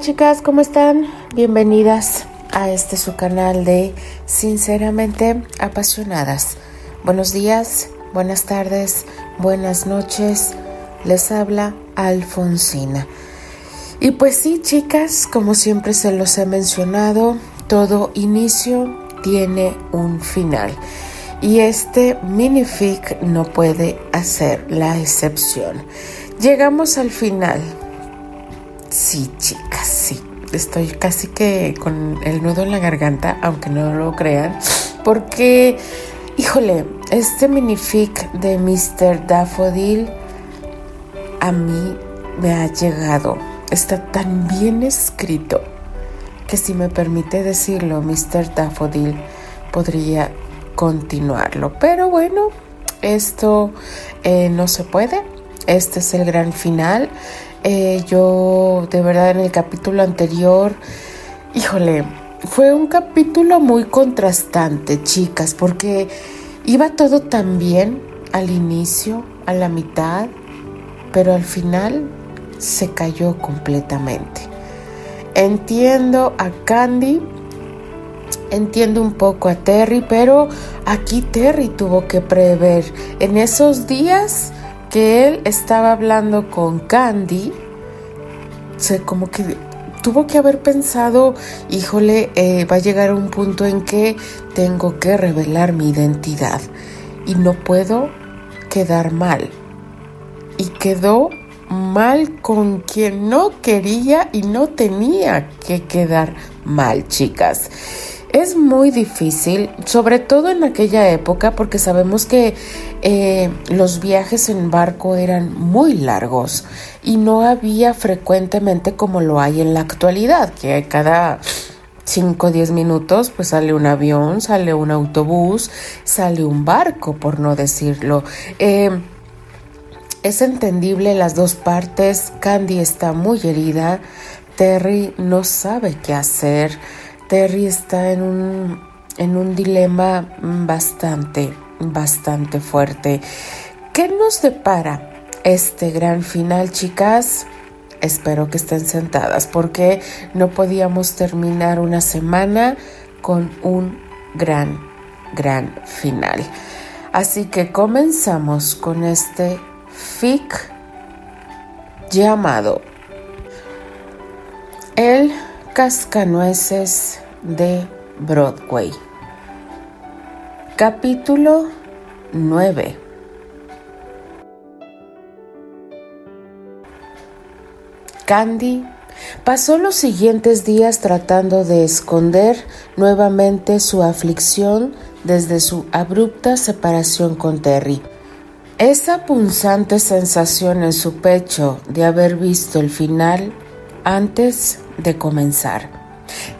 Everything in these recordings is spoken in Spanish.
Chicas, ¿cómo están? Bienvenidas a este su canal de Sinceramente Apasionadas. Buenos días, buenas tardes, buenas noches. Les habla Alfonsina. Y pues sí, chicas, como siempre se los he mencionado, todo inicio tiene un final. Y este minific no puede hacer la excepción. Llegamos al final. Sí, chicas. Estoy casi que con el nudo en la garganta, aunque no lo crean, porque, híjole, este minific de Mr. Daffodil a mí me ha llegado está tan bien escrito que si me permite decirlo, Mr. Daffodil podría continuarlo. Pero bueno, esto eh, no se puede. Este es el gran final. Eh, yo de verdad en el capítulo anterior, híjole, fue un capítulo muy contrastante, chicas, porque iba todo tan bien al inicio, a la mitad, pero al final se cayó completamente. Entiendo a Candy, entiendo un poco a Terry, pero aquí Terry tuvo que prever en esos días que él estaba hablando con Candy, se como que tuvo que haber pensado, híjole, eh, va a llegar un punto en que tengo que revelar mi identidad y no puedo quedar mal. Y quedó mal con quien no quería y no tenía que quedar mal, chicas. Es muy difícil, sobre todo en aquella época, porque sabemos que eh, los viajes en barco eran muy largos y no había frecuentemente como lo hay en la actualidad, que cada 5 o 10 minutos pues sale un avión, sale un autobús, sale un barco, por no decirlo. Eh, es entendible las dos partes. Candy está muy herida. Terry no sabe qué hacer. Terry está en un, en un dilema bastante, bastante fuerte. ¿Qué nos depara este gran final, chicas? Espero que estén sentadas porque no podíamos terminar una semana con un gran, gran final. Así que comenzamos con este fic llamado Cascanueces de Broadway. Capítulo 9. Candy pasó los siguientes días tratando de esconder nuevamente su aflicción desde su abrupta separación con Terry. Esa punzante sensación en su pecho de haber visto el final antes de comenzar.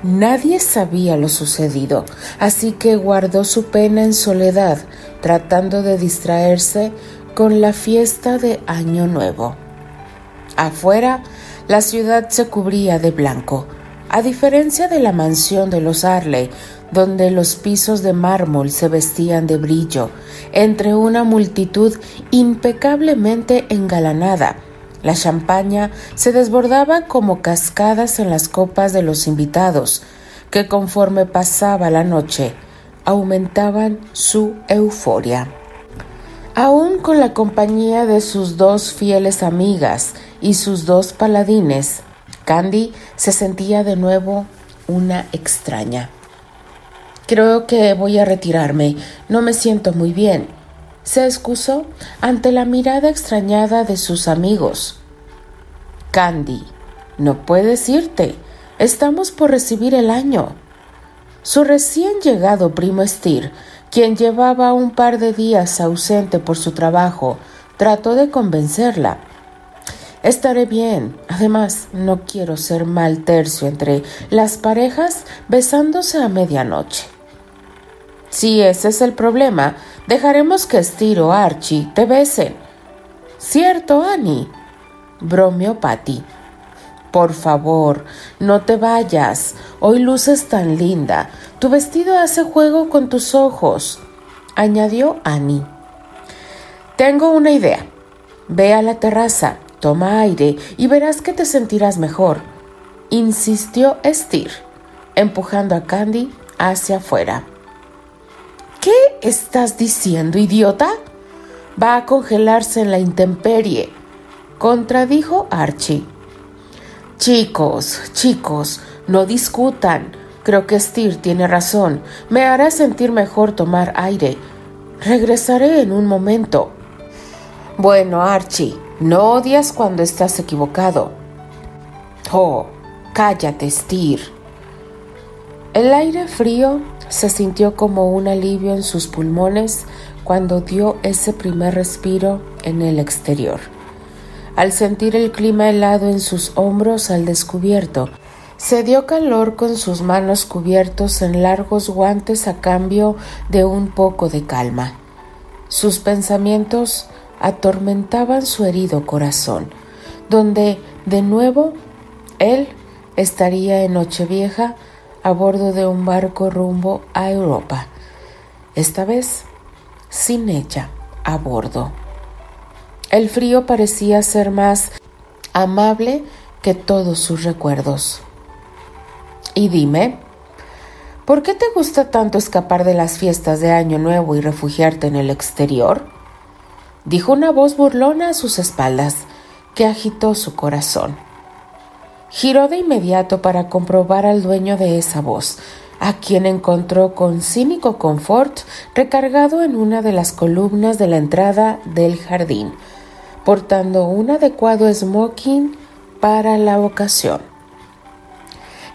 Nadie sabía lo sucedido, así que guardó su pena en soledad, tratando de distraerse con la fiesta de Año Nuevo. Afuera, la ciudad se cubría de blanco, a diferencia de la mansión de los Arley, donde los pisos de mármol se vestían de brillo, entre una multitud impecablemente engalanada. La champaña se desbordaba como cascadas en las copas de los invitados, que conforme pasaba la noche aumentaban su euforia. Aún con la compañía de sus dos fieles amigas y sus dos paladines, Candy se sentía de nuevo una extraña. Creo que voy a retirarme. No me siento muy bien. Se excusó ante la mirada extrañada de sus amigos. Candy, no puedes irte. Estamos por recibir el año. Su recién llegado primo Steer, quien llevaba un par de días ausente por su trabajo, trató de convencerla. Estaré bien. Además, no quiero ser mal tercio entre las parejas besándose a medianoche. Si ese es el problema, dejaremos que Steer o Archie te besen. ¿Cierto, Annie? Bromeó Patty. Por favor, no te vayas. Hoy luces tan linda. Tu vestido hace juego con tus ojos, añadió Annie. Tengo una idea. Ve a la terraza, toma aire y verás que te sentirás mejor. insistió Steer, empujando a Candy hacia afuera. ¿Qué estás diciendo, idiota? Va a congelarse en la intemperie, contradijo Archie. Chicos, chicos, no discutan. Creo que Steer tiene razón. Me hará sentir mejor tomar aire. Regresaré en un momento. Bueno, Archie, no odias cuando estás equivocado. Oh, cállate, Steer. El aire frío se sintió como un alivio en sus pulmones cuando dio ese primer respiro en el exterior. Al sentir el clima helado en sus hombros al descubierto, se dio calor con sus manos cubiertos en largos guantes a cambio de un poco de calma. Sus pensamientos atormentaban su herido corazón, donde de nuevo él estaría en Nochevieja a bordo de un barco rumbo a Europa, esta vez sin ella a bordo. El frío parecía ser más amable que todos sus recuerdos. Y dime, ¿por qué te gusta tanto escapar de las fiestas de Año Nuevo y refugiarte en el exterior? dijo una voz burlona a sus espaldas, que agitó su corazón. Giró de inmediato para comprobar al dueño de esa voz, a quien encontró con cínico confort recargado en una de las columnas de la entrada del jardín, portando un adecuado smoking para la ocasión.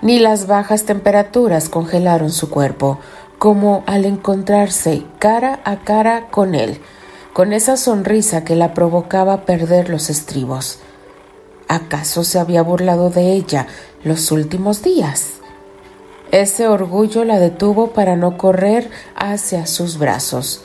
Ni las bajas temperaturas congelaron su cuerpo, como al encontrarse cara a cara con él, con esa sonrisa que la provocaba perder los estribos. ¿Acaso se había burlado de ella los últimos días? Ese orgullo la detuvo para no correr hacia sus brazos.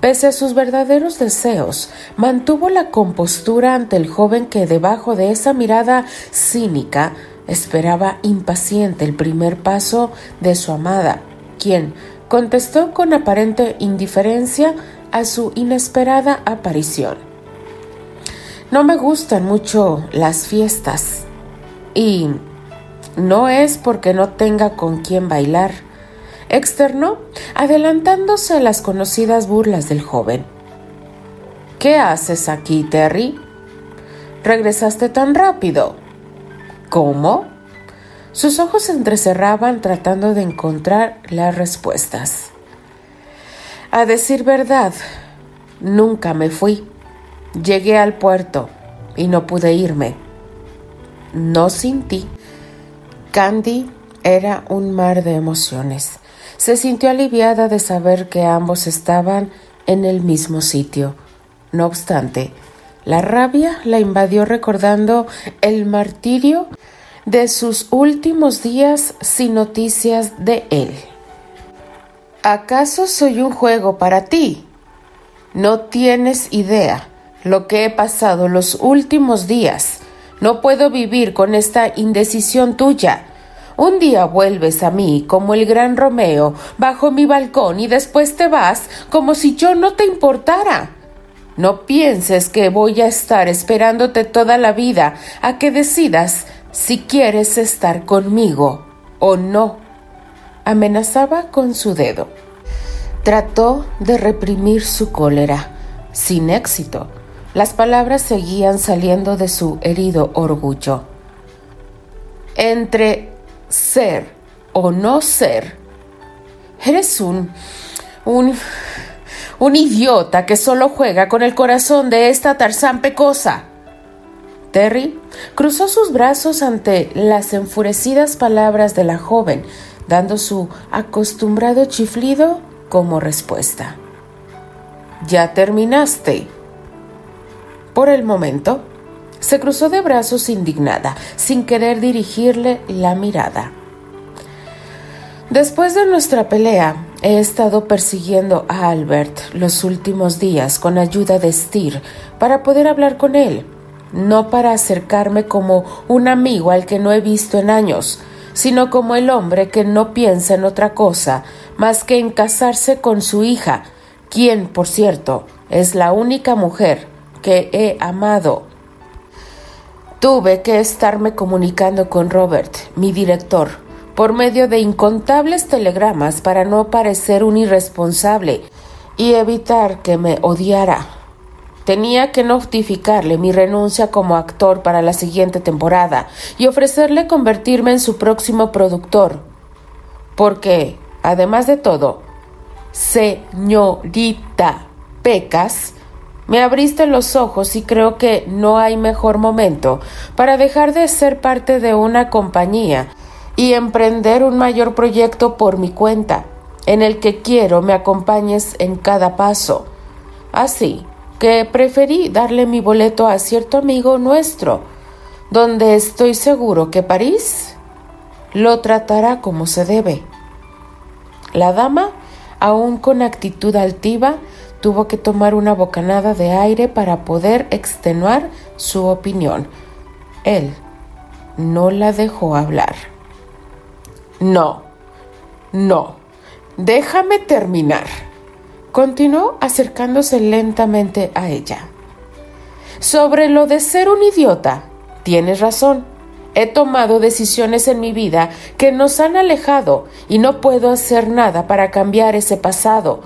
Pese a sus verdaderos deseos, mantuvo la compostura ante el joven que debajo de esa mirada cínica esperaba impaciente el primer paso de su amada, quien contestó con aparente indiferencia a su inesperada aparición. No me gustan mucho las fiestas y no es porque no tenga con quién bailar externó, adelantándose a las conocidas burlas del joven. ¿Qué haces aquí, Terry? ¿Regresaste tan rápido? ¿Cómo? Sus ojos se entrecerraban tratando de encontrar las respuestas. A decir verdad, nunca me fui. Llegué al puerto y no pude irme. No sin ti. Candy era un mar de emociones. Se sintió aliviada de saber que ambos estaban en el mismo sitio. No obstante, la rabia la invadió recordando el martirio de sus últimos días sin noticias de él. ¿Acaso soy un juego para ti? No tienes idea lo que he pasado los últimos días. No puedo vivir con esta indecisión tuya. Un día vuelves a mí como el gran Romeo bajo mi balcón y después te vas como si yo no te importara. No pienses que voy a estar esperándote toda la vida a que decidas si quieres estar conmigo o no. Amenazaba con su dedo. Trató de reprimir su cólera, sin éxito. Las palabras seguían saliendo de su herido orgullo. Entre ser o no ser, eres un, un, un idiota que solo juega con el corazón de esta Tarzán pecosa. Terry cruzó sus brazos ante las enfurecidas palabras de la joven, dando su acostumbrado chiflido como respuesta. ¿Ya terminaste? Por el momento, se cruzó de brazos indignada, sin querer dirigirle la mirada. Después de nuestra pelea, he estado persiguiendo a Albert los últimos días con ayuda de Steer para poder hablar con él, no para acercarme como un amigo al que no he visto en años, sino como el hombre que no piensa en otra cosa más que en casarse con su hija, quien, por cierto, es la única mujer que he amado Tuve que estarme comunicando con Robert, mi director, por medio de incontables telegramas para no parecer un irresponsable y evitar que me odiara. Tenía que notificarle mi renuncia como actor para la siguiente temporada y ofrecerle convertirme en su próximo productor. Porque, además de todo, señorita Pecas, me abriste los ojos y creo que no hay mejor momento para dejar de ser parte de una compañía y emprender un mayor proyecto por mi cuenta, en el que quiero me acompañes en cada paso. Así que preferí darle mi boleto a cierto amigo nuestro, donde estoy seguro que París lo tratará como se debe. La dama, aún con actitud altiva, tuvo que tomar una bocanada de aire para poder extenuar su opinión. Él no la dejó hablar. No, no, déjame terminar. Continuó acercándose lentamente a ella. Sobre lo de ser un idiota, tienes razón. He tomado decisiones en mi vida que nos han alejado y no puedo hacer nada para cambiar ese pasado.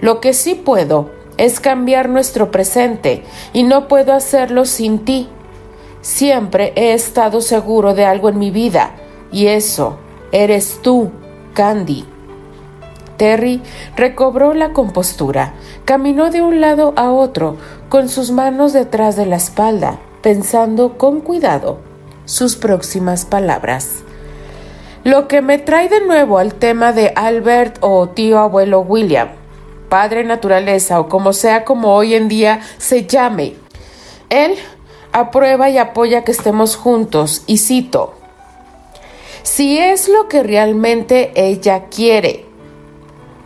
Lo que sí puedo es cambiar nuestro presente y no puedo hacerlo sin ti. Siempre he estado seguro de algo en mi vida y eso Eres tú, Candy. Terry recobró la compostura, caminó de un lado a otro, con sus manos detrás de la espalda, pensando con cuidado sus próximas palabras. Lo que me trae de nuevo al tema de Albert o tío abuelo William, padre naturaleza o como sea como hoy en día se llame. Él aprueba y apoya que estemos juntos y cito, si es lo que realmente ella quiere.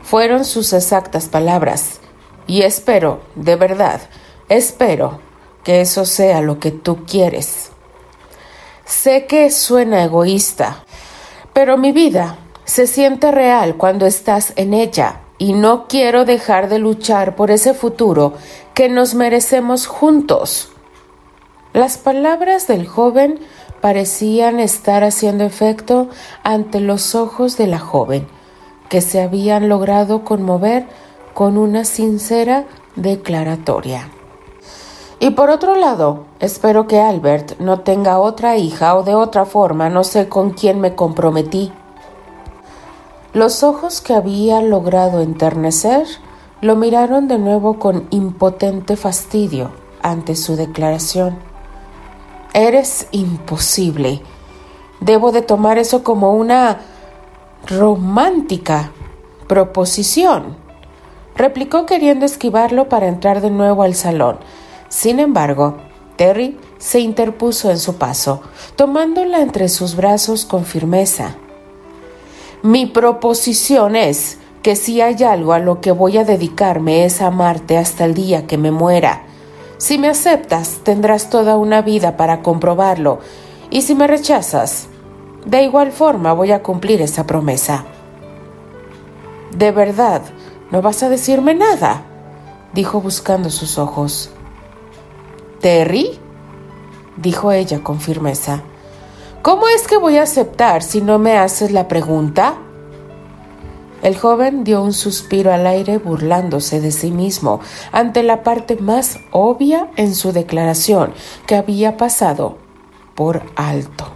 Fueron sus exactas palabras. Y espero, de verdad, espero que eso sea lo que tú quieres. Sé que suena egoísta, pero mi vida se siente real cuando estás en ella y no quiero dejar de luchar por ese futuro que nos merecemos juntos. Las palabras del joven parecían estar haciendo efecto ante los ojos de la joven, que se habían logrado conmover con una sincera declaratoria. Y por otro lado, espero que Albert no tenga otra hija o de otra forma no sé con quién me comprometí. Los ojos que había logrado enternecer lo miraron de nuevo con impotente fastidio ante su declaración. Eres imposible. Debo de tomar eso como una romántica proposición, replicó queriendo esquivarlo para entrar de nuevo al salón. Sin embargo, Terry se interpuso en su paso, tomándola entre sus brazos con firmeza. Mi proposición es que si hay algo a lo que voy a dedicarme es amarte hasta el día que me muera. Si me aceptas, tendrás toda una vida para comprobarlo, y si me rechazas, de igual forma voy a cumplir esa promesa. ¿De verdad no vas a decirme nada? dijo buscando sus ojos. ¿Terry? dijo ella con firmeza. ¿Cómo es que voy a aceptar si no me haces la pregunta? El joven dio un suspiro al aire burlándose de sí mismo ante la parte más obvia en su declaración que había pasado por alto.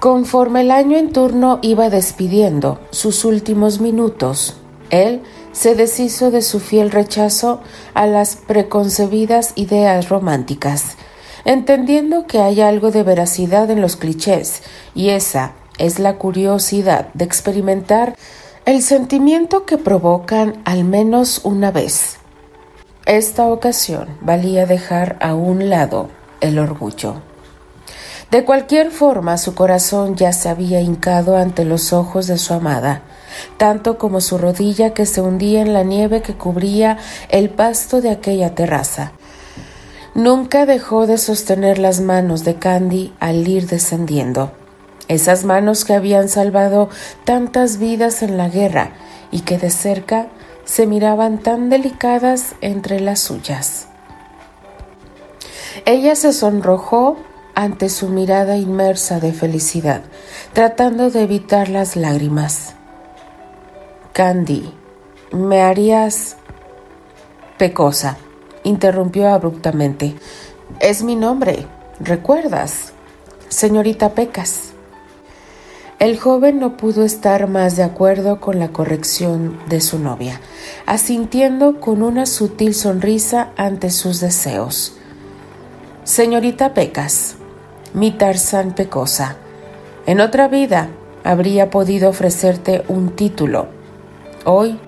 Conforme el año en turno iba despidiendo sus últimos minutos, él se deshizo de su fiel rechazo a las preconcebidas ideas románticas, entendiendo que hay algo de veracidad en los clichés, y esa es la curiosidad de experimentar el sentimiento que provocan al menos una vez. Esta ocasión valía dejar a un lado el orgullo. De cualquier forma, su corazón ya se había hincado ante los ojos de su amada, tanto como su rodilla que se hundía en la nieve que cubría el pasto de aquella terraza. Nunca dejó de sostener las manos de Candy al ir descendiendo esas manos que habían salvado tantas vidas en la guerra y que de cerca se miraban tan delicadas entre las suyas. Ella se sonrojó ante su mirada inmersa de felicidad, tratando de evitar las lágrimas. Candy, ¿me harías... Pecosa, interrumpió abruptamente. Es mi nombre, ¿recuerdas? Señorita Pecas. El joven no pudo estar más de acuerdo con la corrección de su novia, asintiendo con una sutil sonrisa ante sus deseos. Señorita Pecas, mi Tarzán Pecosa, en otra vida habría podido ofrecerte un título. Hoy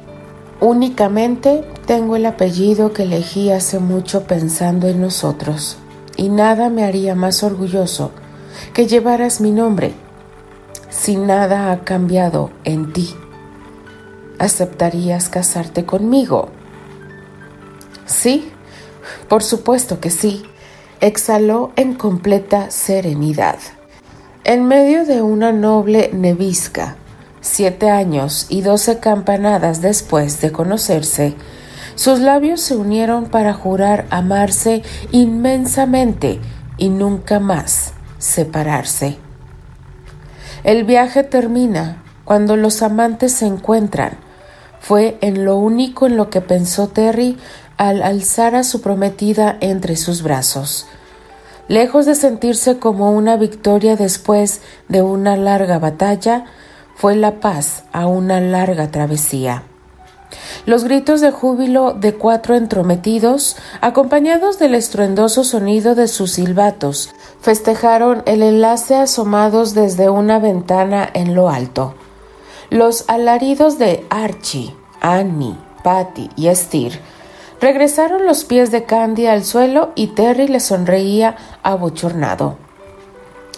únicamente tengo el apellido que elegí hace mucho pensando en nosotros, y nada me haría más orgulloso que llevaras mi nombre si nada ha cambiado en ti, ¿aceptarías casarte conmigo? Sí, por supuesto que sí, exhaló en completa serenidad. En medio de una noble nevisca, siete años y doce campanadas después de conocerse, sus labios se unieron para jurar amarse inmensamente y nunca más separarse. El viaje termina cuando los amantes se encuentran. Fue en lo único en lo que pensó Terry al alzar a su prometida entre sus brazos. Lejos de sentirse como una victoria después de una larga batalla, fue la paz a una larga travesía. Los gritos de júbilo de cuatro entrometidos, acompañados del estruendoso sonido de sus silbatos, festejaron el enlace asomados desde una ventana en lo alto. Los alaridos de Archie, Annie, Patty y Steer regresaron los pies de Candy al suelo y Terry le sonreía abochornado.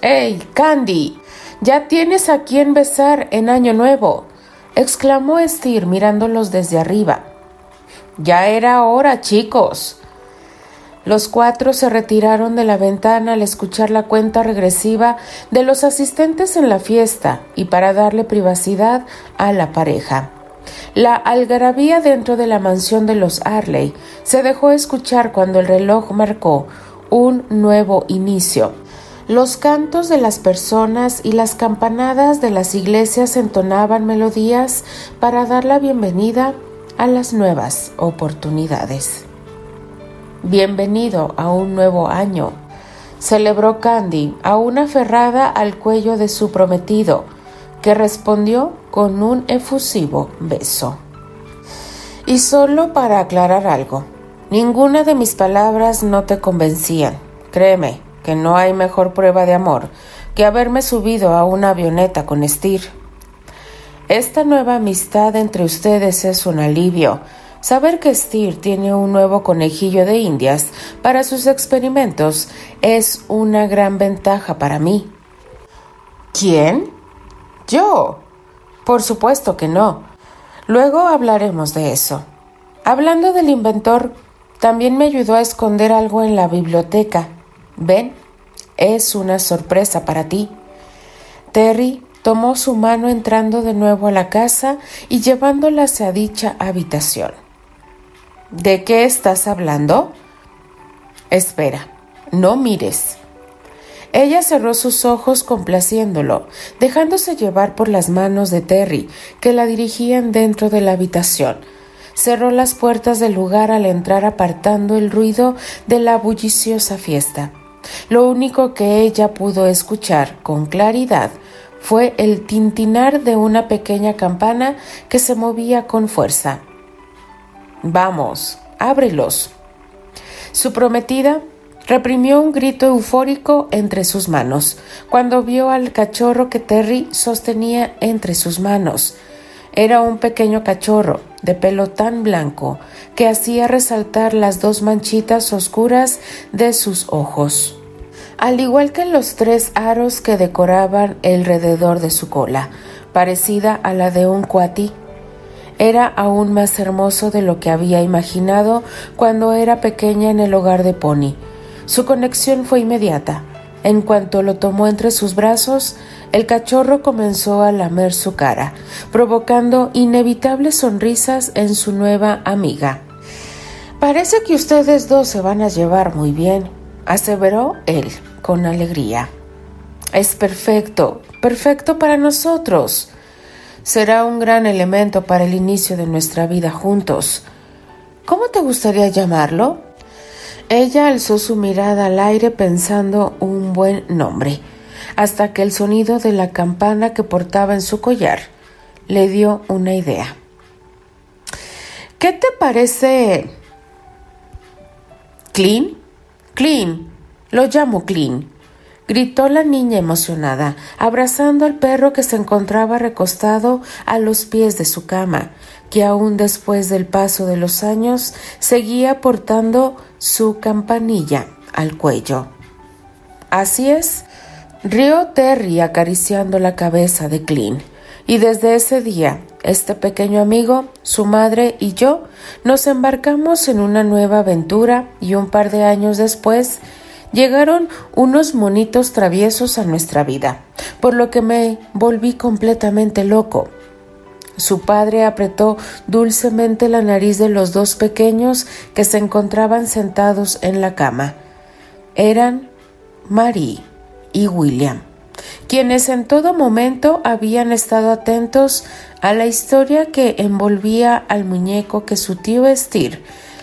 ¡Ey, Candy! Ya tienes a quien besar en Año Nuevo exclamó Steer mirándolos desde arriba. Ya era hora, chicos. Los cuatro se retiraron de la ventana al escuchar la cuenta regresiva de los asistentes en la fiesta y para darle privacidad a la pareja. La algarabía dentro de la mansión de los Arley se dejó escuchar cuando el reloj marcó un nuevo inicio los cantos de las personas y las campanadas de las iglesias entonaban melodías para dar la bienvenida a las nuevas oportunidades. Bienvenido a un nuevo año, celebró Candy, aún aferrada al cuello de su prometido, que respondió con un efusivo beso. Y solo para aclarar algo, ninguna de mis palabras no te convencían, créeme, que no hay mejor prueba de amor que haberme subido a una avioneta con Steer. Esta nueva amistad entre ustedes es un alivio. Saber que Steer tiene un nuevo conejillo de indias para sus experimentos es una gran ventaja para mí. ¿Quién? Yo. Por supuesto que no. Luego hablaremos de eso. Hablando del inventor, también me ayudó a esconder algo en la biblioteca Ven, es una sorpresa para ti. Terry tomó su mano entrando de nuevo a la casa y llevándola hacia dicha habitación. ¿De qué estás hablando? Espera, no mires. Ella cerró sus ojos complaciéndolo, dejándose llevar por las manos de Terry, que la dirigían dentro de la habitación. Cerró las puertas del lugar al entrar apartando el ruido de la bulliciosa fiesta. Lo único que ella pudo escuchar con claridad fue el tintinar de una pequeña campana que se movía con fuerza. Vamos, ábrelos. Su prometida reprimió un grito eufórico entre sus manos cuando vio al cachorro que Terry sostenía entre sus manos. Era un pequeño cachorro de pelo tan blanco que hacía resaltar las dos manchitas oscuras de sus ojos al igual que los tres aros que decoraban alrededor de su cola, parecida a la de un cuatí. Era aún más hermoso de lo que había imaginado cuando era pequeña en el hogar de Pony. Su conexión fue inmediata. En cuanto lo tomó entre sus brazos, el cachorro comenzó a lamer su cara, provocando inevitables sonrisas en su nueva amiga. Parece que ustedes dos se van a llevar muy bien, aseveró él con alegría. Es perfecto, perfecto para nosotros. Será un gran elemento para el inicio de nuestra vida juntos. ¿Cómo te gustaría llamarlo? Ella alzó su mirada al aire pensando un buen nombre, hasta que el sonido de la campana que portaba en su collar le dio una idea. ¿Qué te parece? ¿Clean? Clean. Lo llamo Clean. Gritó la niña emocionada, abrazando al perro que se encontraba recostado a los pies de su cama, que aún después del paso de los años seguía portando su campanilla al cuello. Así es, rió Terry acariciando la cabeza de Clean. Y desde ese día, este pequeño amigo, su madre y yo nos embarcamos en una nueva aventura y un par de años después llegaron unos monitos traviesos a nuestra vida, por lo que me volví completamente loco. Su padre apretó dulcemente la nariz de los dos pequeños que se encontraban sentados en la cama. Eran Marie y William quienes en todo momento habían estado atentos a la historia que envolvía al muñeco que su tío Estir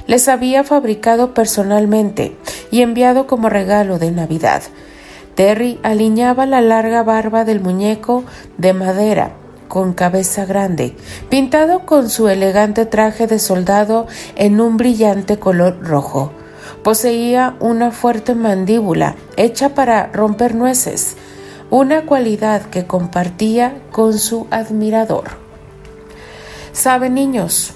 les había fabricado personalmente y enviado como regalo de Navidad. Terry alineaba la larga barba del muñeco de madera con cabeza grande, pintado con su elegante traje de soldado en un brillante color rojo. Poseía una fuerte mandíbula hecha para romper nueces, una cualidad que compartía con su admirador. Saben niños,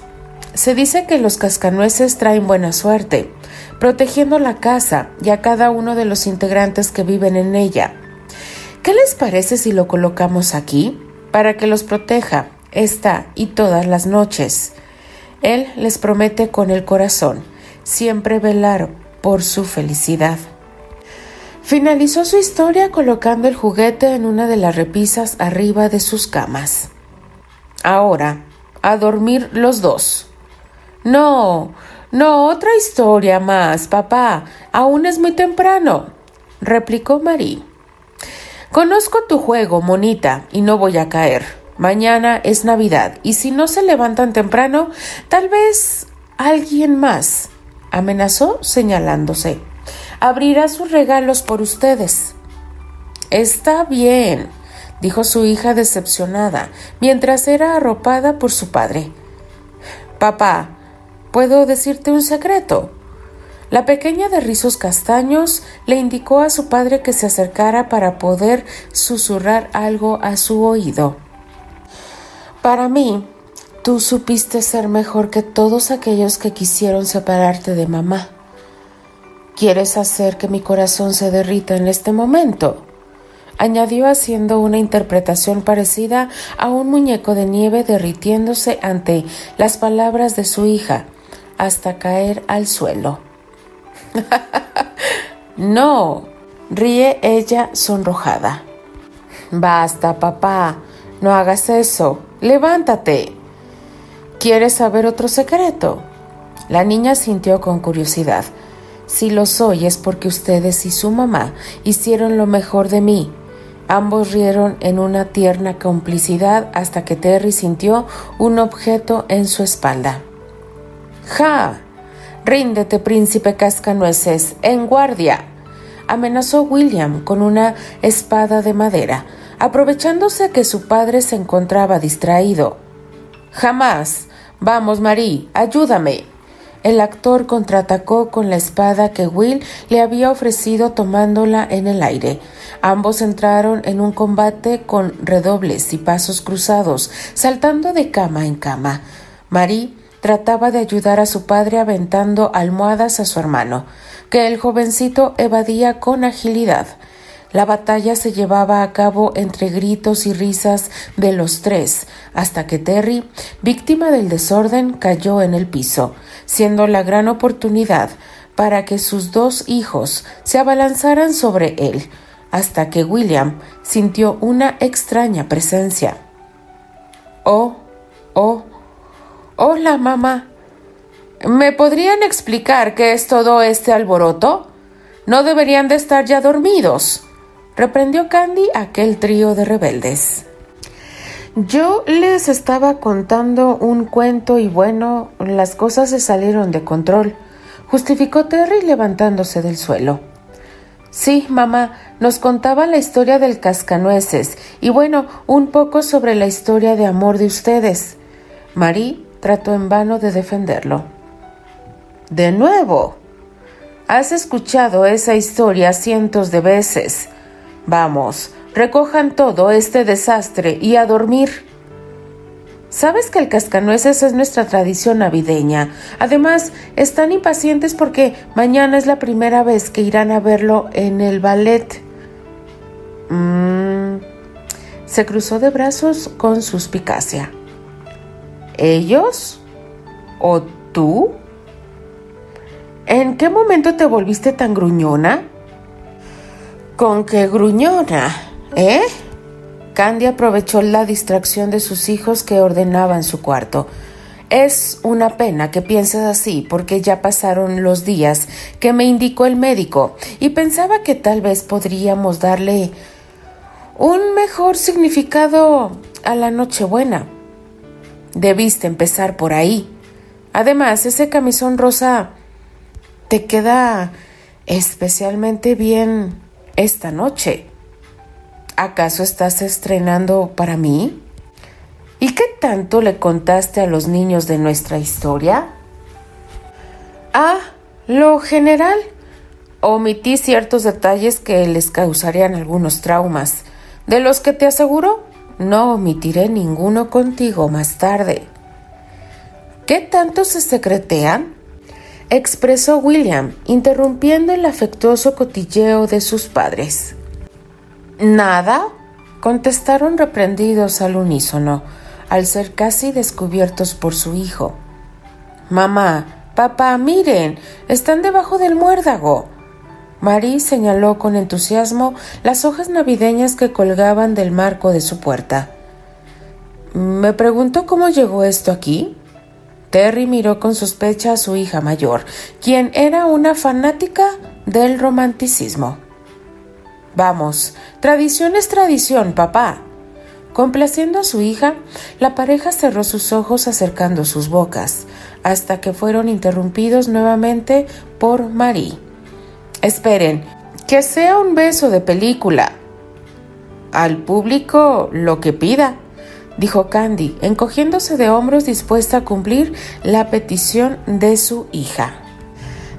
se dice que los cascanueces traen buena suerte, protegiendo la casa y a cada uno de los integrantes que viven en ella. ¿Qué les parece si lo colocamos aquí para que los proteja esta y todas las noches? Él les promete con el corazón siempre velar por su felicidad. Finalizó su historia colocando el juguete en una de las repisas arriba de sus camas. Ahora, a dormir los dos. No, no, otra historia más, papá. Aún es muy temprano, replicó Marie. Conozco tu juego, monita, y no voy a caer. Mañana es Navidad, y si no se levantan temprano, tal vez alguien más, amenazó señalándose abrirá sus regalos por ustedes. Está bien, dijo su hija decepcionada, mientras era arropada por su padre. Papá, ¿puedo decirte un secreto? La pequeña de rizos castaños le indicó a su padre que se acercara para poder susurrar algo a su oído. Para mí, tú supiste ser mejor que todos aquellos que quisieron separarte de mamá. ¿Quieres hacer que mi corazón se derrita en este momento? añadió haciendo una interpretación parecida a un muñeco de nieve derritiéndose ante las palabras de su hija hasta caer al suelo. no, ríe ella sonrojada. Basta, papá, no hagas eso. Levántate. ¿Quieres saber otro secreto? La niña sintió con curiosidad. Si lo soy es porque ustedes y su mamá hicieron lo mejor de mí. Ambos rieron en una tierna complicidad hasta que Terry sintió un objeto en su espalda. ¡Ja! Ríndete, príncipe cascanueces, en guardia. amenazó William con una espada de madera, aprovechándose que su padre se encontraba distraído. Jamás. Vamos, Marie, ayúdame. El actor contraatacó con la espada que Will le había ofrecido tomándola en el aire. Ambos entraron en un combate con redobles y pasos cruzados, saltando de cama en cama. Marie trataba de ayudar a su padre aventando almohadas a su hermano, que el jovencito evadía con agilidad. La batalla se llevaba a cabo entre gritos y risas de los tres, hasta que Terry, víctima del desorden, cayó en el piso, siendo la gran oportunidad para que sus dos hijos se abalanzaran sobre él, hasta que William sintió una extraña presencia. Oh, oh, hola mamá. ¿Me podrían explicar qué es todo este alboroto? No deberían de estar ya dormidos, reprendió Candy aquel trío de rebeldes. Yo les estaba contando un cuento y bueno, las cosas se salieron de control, justificó Terry levantándose del suelo. Sí, mamá, nos contaba la historia del cascanueces y bueno, un poco sobre la historia de amor de ustedes. Marie trató en vano de defenderlo. De nuevo. Has escuchado esa historia cientos de veces. Vamos, recojan todo este desastre y a dormir. Sabes que el cascanueces es nuestra tradición navideña. Además, están impacientes porque mañana es la primera vez que irán a verlo en el ballet. Mm, se cruzó de brazos con suspicacia. ¿Ellos? ¿O tú? ¿En qué momento te volviste tan gruñona? ¿Con qué gruñona? ¿Eh? Candy aprovechó la distracción de sus hijos que ordenaban su cuarto. Es una pena que pienses así, porque ya pasaron los días que me indicó el médico y pensaba que tal vez podríamos darle un mejor significado a la Nochebuena. Debiste empezar por ahí. Además, ese camisón rosa te queda especialmente bien esta noche. ¿Acaso estás estrenando para mí? ¿Y qué tanto le contaste a los niños de nuestra historia? Ah, lo general. Omití ciertos detalles que les causarían algunos traumas, de los que te aseguro no omitiré ninguno contigo más tarde. ¿Qué tanto se secretean? expresó William, interrumpiendo el afectuoso cotilleo de sus padres. Nada, contestaron reprendidos al unísono, al ser casi descubiertos por su hijo. Mamá, papá, miren, están debajo del muérdago. Marie señaló con entusiasmo las hojas navideñas que colgaban del marco de su puerta. Me preguntó cómo llegó esto aquí. Terry miró con sospecha a su hija mayor, quien era una fanática del romanticismo. Vamos, tradición es tradición, papá. Complaciendo a su hija, la pareja cerró sus ojos acercando sus bocas, hasta que fueron interrumpidos nuevamente por Marie. Esperen, que sea un beso de película. Al público lo que pida, dijo Candy, encogiéndose de hombros dispuesta a cumplir la petición de su hija.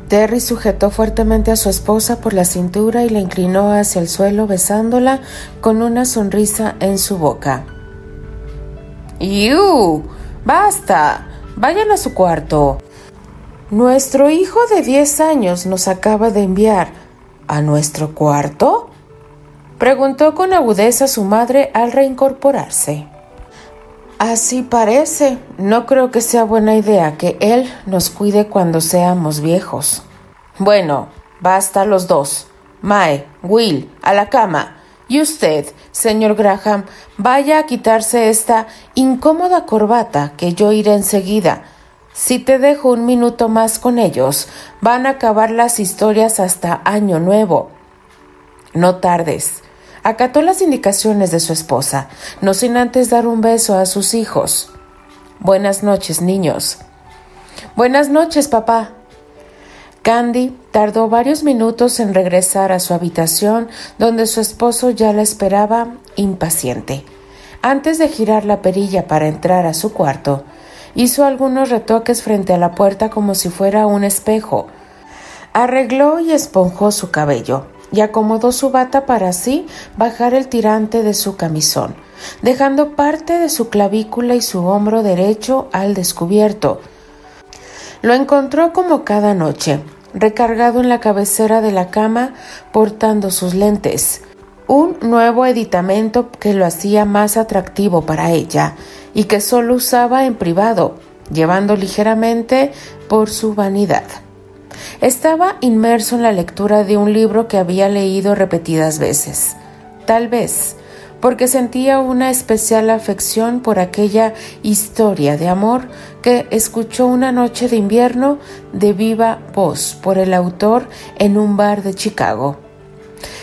Terry sujetó fuertemente a su esposa por la cintura y la inclinó hacia el suelo besándola con una sonrisa en su boca. ¡Yu! ¡Basta! Vayan a su cuarto. Nuestro hijo de diez años nos acaba de enviar a nuestro cuarto. Preguntó con agudeza su madre al reincorporarse. Así parece. No creo que sea buena idea que él nos cuide cuando seamos viejos. Bueno, basta los dos. Mae, Will, a la cama. Y usted, señor Graham, vaya a quitarse esta incómoda corbata, que yo iré enseguida. Si te dejo un minuto más con ellos, van a acabar las historias hasta Año Nuevo. No tardes acató las indicaciones de su esposa, no sin antes dar un beso a sus hijos. Buenas noches, niños. Buenas noches, papá. Candy tardó varios minutos en regresar a su habitación, donde su esposo ya la esperaba impaciente. Antes de girar la perilla para entrar a su cuarto, hizo algunos retoques frente a la puerta como si fuera un espejo. Arregló y esponjó su cabello y acomodó su bata para así bajar el tirante de su camisón, dejando parte de su clavícula y su hombro derecho al descubierto. Lo encontró como cada noche, recargado en la cabecera de la cama, portando sus lentes, un nuevo editamento que lo hacía más atractivo para ella y que solo usaba en privado, llevando ligeramente por su vanidad. Estaba inmerso en la lectura de un libro que había leído repetidas veces. Tal vez porque sentía una especial afección por aquella historia de amor que escuchó una noche de invierno de viva voz por el autor en un bar de Chicago.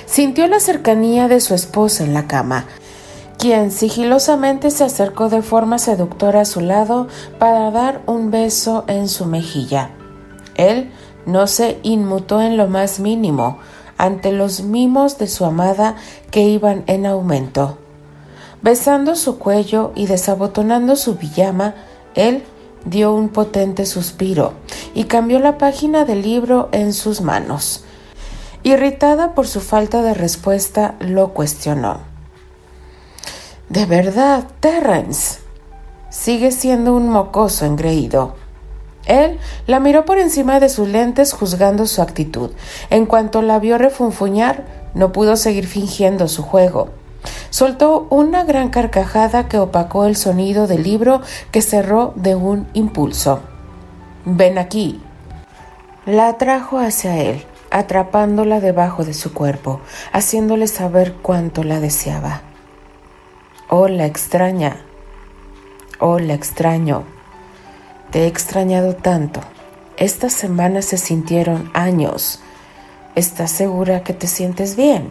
Sintió la cercanía de su esposa en la cama, quien sigilosamente se acercó de forma seductora a su lado para dar un beso en su mejilla. Él no se inmutó en lo más mínimo ante los mimos de su amada que iban en aumento. Besando su cuello y desabotonando su pijama, él dio un potente suspiro y cambió la página del libro en sus manos. Irritada por su falta de respuesta, lo cuestionó. De verdad, Terrence. Sigue siendo un mocoso engreído. Él la miró por encima de sus lentes juzgando su actitud. En cuanto la vio refunfuñar, no pudo seguir fingiendo su juego. Soltó una gran carcajada que opacó el sonido del libro que cerró de un impulso. Ven aquí. La atrajo hacia él, atrapándola debajo de su cuerpo, haciéndole saber cuánto la deseaba. Oh, la extraña. Oh, la extraño. Te he extrañado tanto. Estas semanas se sintieron años. ¿Estás segura que te sientes bien?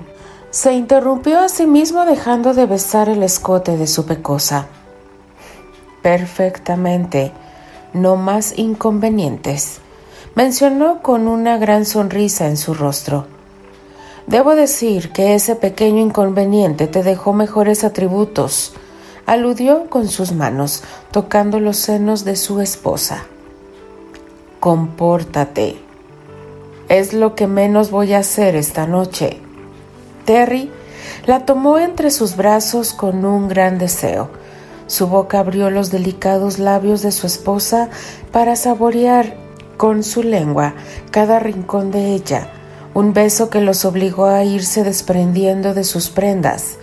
Se interrumpió a sí mismo dejando de besar el escote de su pecosa. Perfectamente. No más inconvenientes, mencionó con una gran sonrisa en su rostro. Debo decir que ese pequeño inconveniente te dejó mejores atributos, aludió con sus manos, tocando los senos de su esposa. Compórtate. Es lo que menos voy a hacer esta noche. Terry la tomó entre sus brazos con un gran deseo. Su boca abrió los delicados labios de su esposa para saborear con su lengua cada rincón de ella, un beso que los obligó a irse desprendiendo de sus prendas.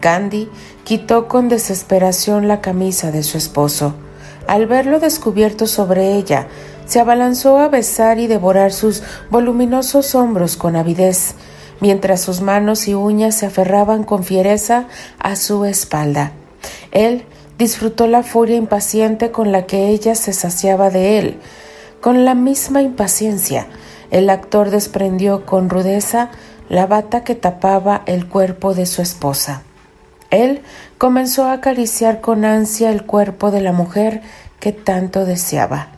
Candy quitó con desesperación la camisa de su esposo. Al verlo descubierto sobre ella, se abalanzó a besar y devorar sus voluminosos hombros con avidez, mientras sus manos y uñas se aferraban con fiereza a su espalda. Él disfrutó la furia impaciente con la que ella se saciaba de él, con la misma impaciencia el actor desprendió con rudeza la bata que tapaba el cuerpo de su esposa. Él comenzó a acariciar con ansia el cuerpo de la mujer que tanto deseaba,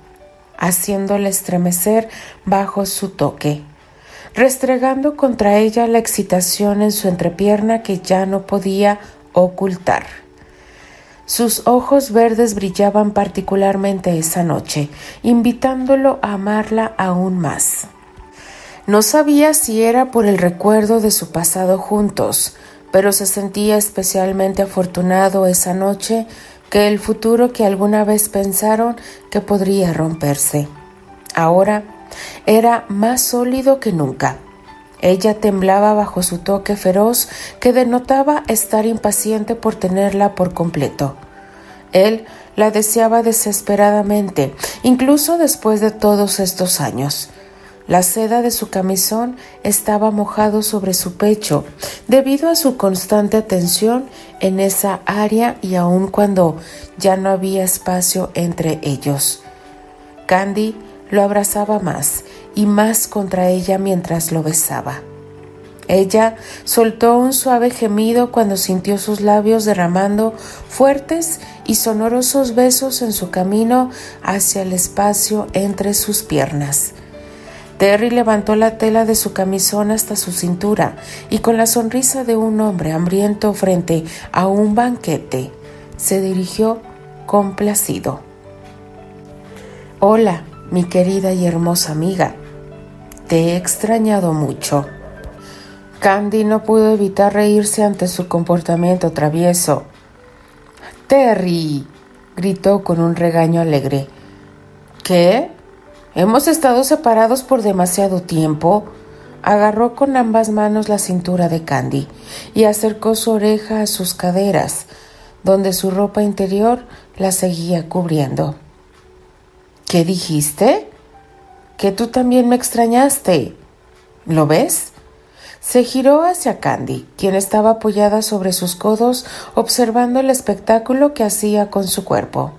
haciéndole estremecer bajo su toque, restregando contra ella la excitación en su entrepierna que ya no podía ocultar. Sus ojos verdes brillaban particularmente esa noche, invitándolo a amarla aún más. No sabía si era por el recuerdo de su pasado juntos, pero se sentía especialmente afortunado esa noche que el futuro que alguna vez pensaron que podría romperse. Ahora era más sólido que nunca. Ella temblaba bajo su toque feroz que denotaba estar impaciente por tenerla por completo. Él la deseaba desesperadamente, incluso después de todos estos años. La seda de su camisón estaba mojado sobre su pecho debido a su constante atención en esa área y aun cuando ya no había espacio entre ellos. Candy lo abrazaba más y más contra ella mientras lo besaba. Ella soltó un suave gemido cuando sintió sus labios derramando fuertes y sonorosos besos en su camino hacia el espacio entre sus piernas. Terry levantó la tela de su camisón hasta su cintura y con la sonrisa de un hombre hambriento frente a un banquete, se dirigió complacido. Hola, mi querida y hermosa amiga. Te he extrañado mucho. Candy no pudo evitar reírse ante su comportamiento travieso. Terry, gritó con un regaño alegre. ¿Qué? Hemos estado separados por demasiado tiempo. Agarró con ambas manos la cintura de Candy y acercó su oreja a sus caderas, donde su ropa interior la seguía cubriendo. ¿Qué dijiste? Que tú también me extrañaste. ¿Lo ves? Se giró hacia Candy, quien estaba apoyada sobre sus codos observando el espectáculo que hacía con su cuerpo.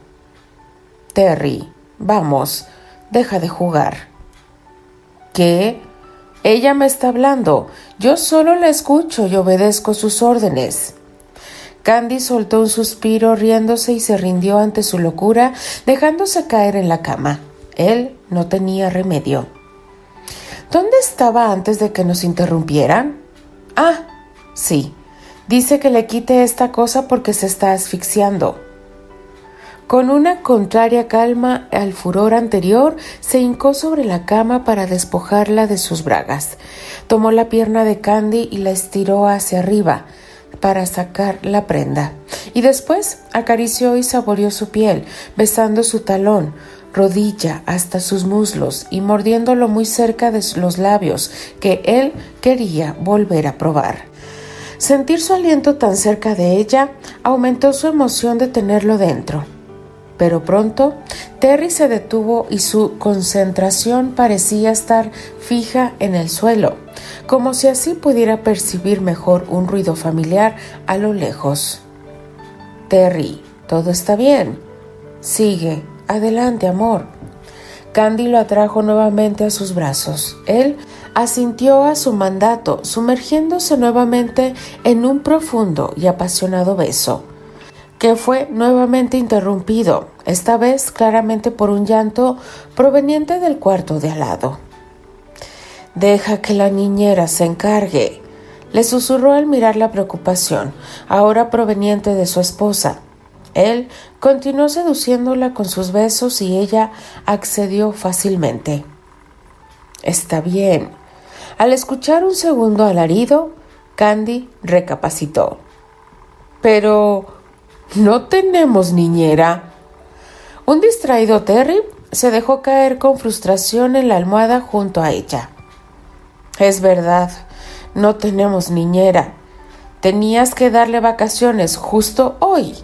Terry, vamos, deja de jugar. ¿Qué? Ella me está hablando. Yo solo la escucho y obedezco sus órdenes. Candy soltó un suspiro riéndose y se rindió ante su locura, dejándose caer en la cama. Él no tenía remedio. ¿Dónde estaba antes de que nos interrumpieran? Ah, sí. Dice que le quite esta cosa porque se está asfixiando. Con una contraria calma al furor anterior, se hincó sobre la cama para despojarla de sus bragas. Tomó la pierna de Candy y la estiró hacia arriba para sacar la prenda. Y después acarició y saboreó su piel, besando su talón, rodilla hasta sus muslos y mordiéndolo muy cerca de los labios que él quería volver a probar. Sentir su aliento tan cerca de ella aumentó su emoción de tenerlo dentro. Pero pronto Terry se detuvo y su concentración parecía estar fija en el suelo, como si así pudiera percibir mejor un ruido familiar a lo lejos. Terry, todo está bien. Sigue, Adelante, amor. Candy lo atrajo nuevamente a sus brazos. Él asintió a su mandato, sumergiéndose nuevamente en un profundo y apasionado beso, que fue nuevamente interrumpido, esta vez claramente por un llanto proveniente del cuarto de al lado. Deja que la niñera se encargue, le susurró al mirar la preocupación, ahora proveniente de su esposa. Él continuó seduciéndola con sus besos y ella accedió fácilmente. Está bien. Al escuchar un segundo alarido, Candy recapacitó. Pero no tenemos niñera. Un distraído Terry se dejó caer con frustración en la almohada junto a ella. Es verdad, no tenemos niñera. Tenías que darle vacaciones justo hoy.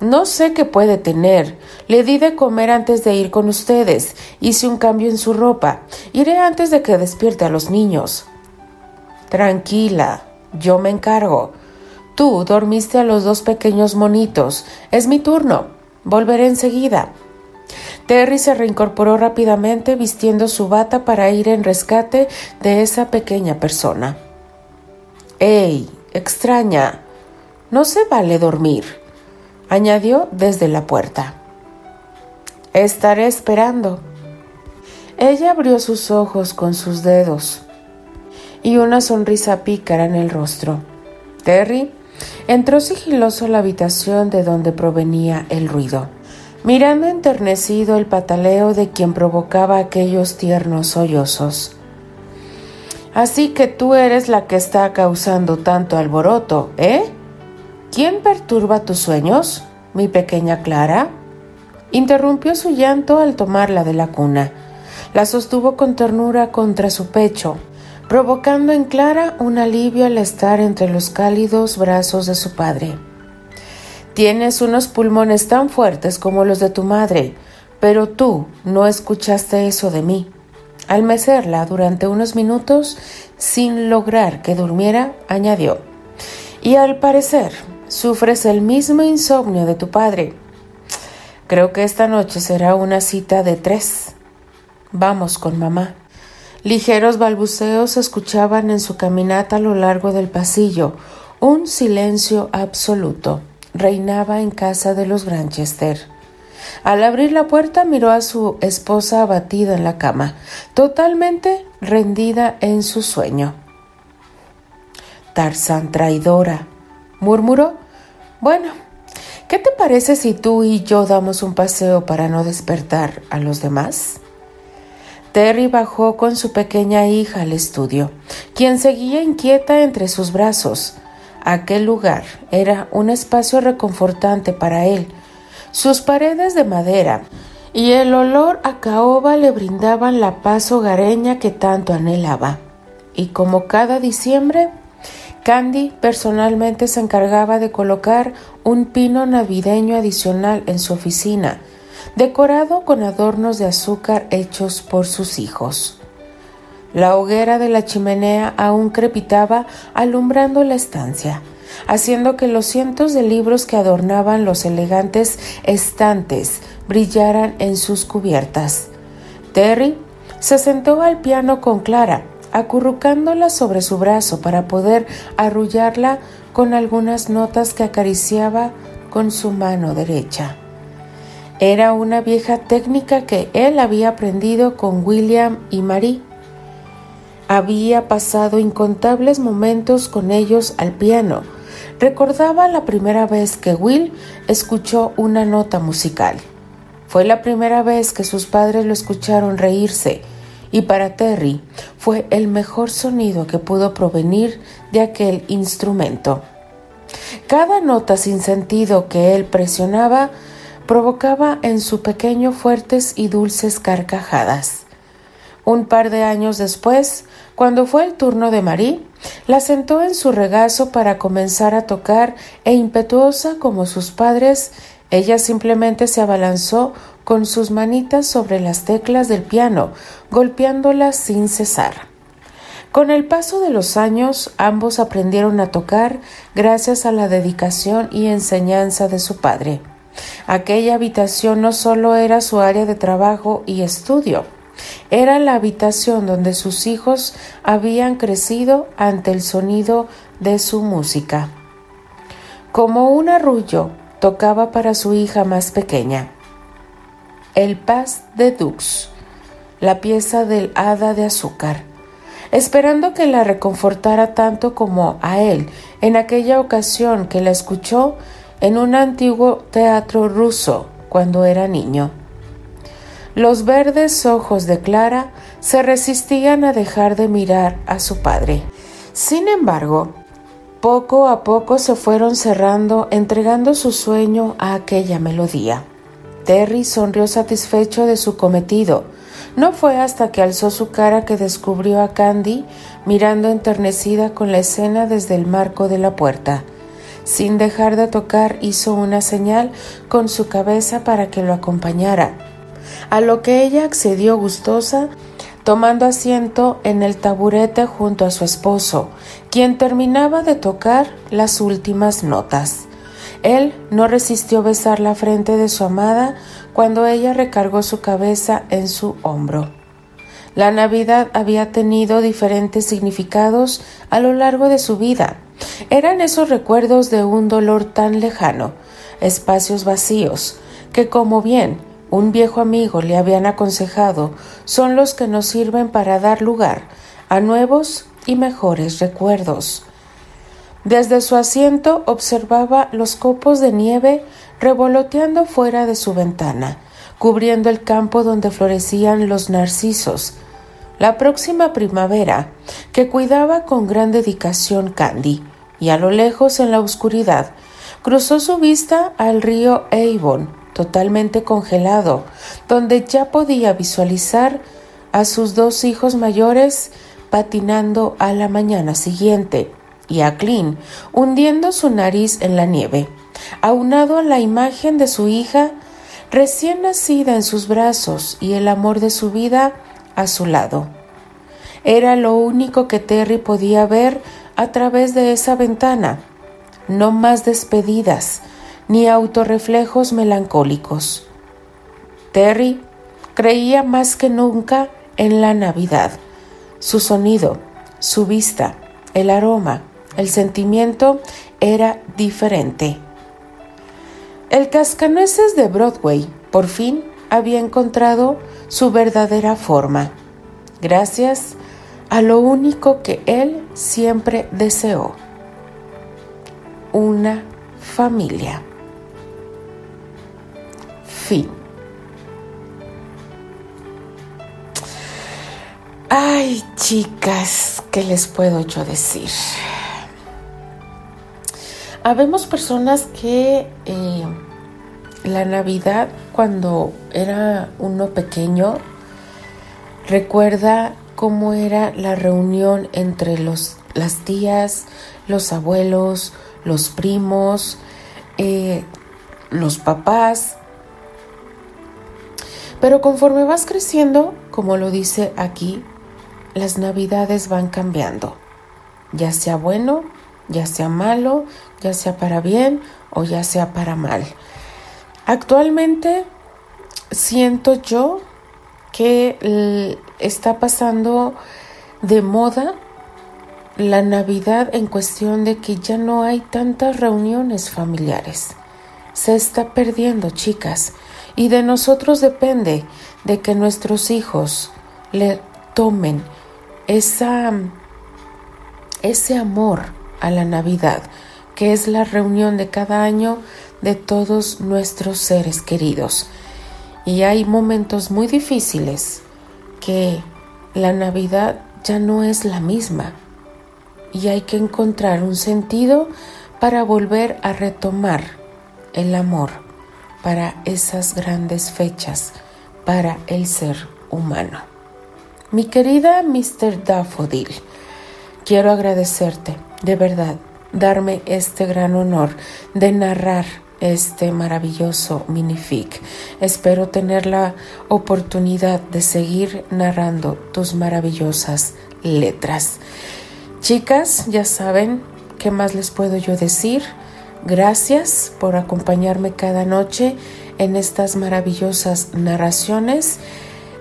No sé qué puede tener. Le di de comer antes de ir con ustedes. Hice un cambio en su ropa. Iré antes de que despierte a los niños. Tranquila, yo me encargo. Tú dormiste a los dos pequeños monitos. Es mi turno. Volveré enseguida. Terry se reincorporó rápidamente vistiendo su bata para ir en rescate de esa pequeña persona. ¡Ey! extraña. No se vale dormir añadió desde la puerta. Estaré esperando. Ella abrió sus ojos con sus dedos y una sonrisa pícara en el rostro. Terry entró sigiloso a la habitación de donde provenía el ruido, mirando enternecido el pataleo de quien provocaba aquellos tiernos sollozos. Así que tú eres la que está causando tanto alboroto, ¿eh? ¿Quién perturba tus sueños, mi pequeña Clara? Interrumpió su llanto al tomarla de la cuna. La sostuvo con ternura contra su pecho, provocando en Clara un alivio al estar entre los cálidos brazos de su padre. Tienes unos pulmones tan fuertes como los de tu madre, pero tú no escuchaste eso de mí. Al mecerla durante unos minutos, sin lograr que durmiera, añadió, y al parecer Sufres el mismo insomnio de tu padre. Creo que esta noche será una cita de tres. Vamos con mamá. Ligeros balbuceos se escuchaban en su caminata a lo largo del pasillo. Un silencio absoluto reinaba en casa de los Granchester. Al abrir la puerta miró a su esposa abatida en la cama, totalmente rendida en su sueño. Tarzán traidora, murmuró bueno, ¿qué te parece si tú y yo damos un paseo para no despertar a los demás? Terry bajó con su pequeña hija al estudio, quien seguía inquieta entre sus brazos. Aquel lugar era un espacio reconfortante para él. Sus paredes de madera y el olor a caoba le brindaban la paz hogareña que tanto anhelaba. Y como cada diciembre, Candy personalmente se encargaba de colocar un pino navideño adicional en su oficina, decorado con adornos de azúcar hechos por sus hijos. La hoguera de la chimenea aún crepitaba alumbrando la estancia, haciendo que los cientos de libros que adornaban los elegantes estantes brillaran en sus cubiertas. Terry se sentó al piano con Clara, acurrucándola sobre su brazo para poder arrullarla con algunas notas que acariciaba con su mano derecha. Era una vieja técnica que él había aprendido con William y Marie había pasado incontables momentos con ellos al piano. Recordaba la primera vez que Will escuchó una nota musical. Fue la primera vez que sus padres lo escucharon reírse y para Terry fue el mejor sonido que pudo provenir de aquel instrumento. Cada nota sin sentido que él presionaba provocaba en su pequeño fuertes y dulces carcajadas. Un par de años después, cuando fue el turno de Marie, la sentó en su regazo para comenzar a tocar e impetuosa como sus padres, ella simplemente se abalanzó con sus manitas sobre las teclas del piano, golpeándolas sin cesar. Con el paso de los años, ambos aprendieron a tocar gracias a la dedicación y enseñanza de su padre. Aquella habitación no solo era su área de trabajo y estudio, era la habitación donde sus hijos habían crecido ante el sonido de su música. Como un arrullo, tocaba para su hija más pequeña. El Paz de Dux, la pieza del hada de azúcar, esperando que la reconfortara tanto como a él en aquella ocasión que la escuchó en un antiguo teatro ruso cuando era niño. Los verdes ojos de Clara se resistían a dejar de mirar a su padre. Sin embargo, poco a poco se fueron cerrando, entregando su sueño a aquella melodía. Terry sonrió satisfecho de su cometido. No fue hasta que alzó su cara que descubrió a Candy mirando enternecida con la escena desde el marco de la puerta. Sin dejar de tocar hizo una señal con su cabeza para que lo acompañara a lo que ella accedió gustosa, tomando asiento en el taburete junto a su esposo, quien terminaba de tocar las últimas notas. Él no resistió besar la frente de su amada cuando ella recargó su cabeza en su hombro. La Navidad había tenido diferentes significados a lo largo de su vida. Eran esos recuerdos de un dolor tan lejano, espacios vacíos, que como bien un viejo amigo le habían aconsejado son los que nos sirven para dar lugar a nuevos y mejores recuerdos. Desde su asiento observaba los copos de nieve revoloteando fuera de su ventana, cubriendo el campo donde florecían los narcisos. La próxima primavera, que cuidaba con gran dedicación Candy, y a lo lejos en la oscuridad, cruzó su vista al río Avon, totalmente congelado, donde ya podía visualizar a sus dos hijos mayores patinando a la mañana siguiente y a Clint hundiendo su nariz en la nieve, aunado a la imagen de su hija recién nacida en sus brazos y el amor de su vida a su lado. Era lo único que Terry podía ver a través de esa ventana. No más despedidas, ni autorreflejos melancólicos. Terry creía más que nunca en la Navidad. Su sonido, su vista, el aroma, el sentimiento era diferente. El cascanueces de Broadway por fin había encontrado su verdadera forma, gracias a lo único que él siempre deseó, una familia. Fin. Ay, chicas, ¿qué les puedo yo decir? Habemos personas que eh, la Navidad, cuando era uno pequeño, recuerda cómo era la reunión entre los, las tías, los abuelos, los primos, eh, los papás, pero conforme vas creciendo, como lo dice aquí, las navidades van cambiando, ya sea bueno, ya sea malo, ya sea para bien o ya sea para mal. Actualmente siento yo que está pasando de moda la Navidad en cuestión de que ya no hay tantas reuniones familiares. Se está perdiendo, chicas, y de nosotros depende de que nuestros hijos le tomen esa, ese amor a la Navidad, que es la reunión de cada año de todos nuestros seres queridos. Y hay momentos muy difíciles que la Navidad ya no es la misma y hay que encontrar un sentido para volver a retomar el amor para esas grandes fechas para el ser humano. Mi querida Mr. Daffodil, quiero agradecerte de verdad darme este gran honor de narrar este maravilloso minific. Espero tener la oportunidad de seguir narrando tus maravillosas letras. Chicas, ya saben qué más les puedo yo decir. Gracias por acompañarme cada noche en estas maravillosas narraciones.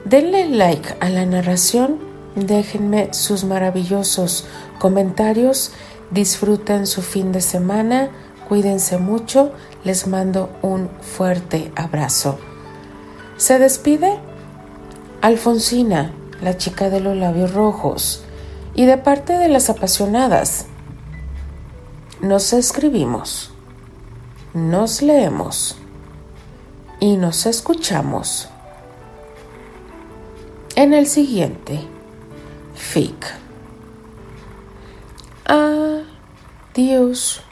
Denle like a la narración, déjenme sus maravillosos comentarios, disfruten su fin de semana, cuídense mucho, les mando un fuerte abrazo. Se despide Alfonsina, la chica de los labios rojos, y de parte de las apasionadas. Nos escribimos nos leemos y nos escuchamos en el siguiente FIC. Adiós.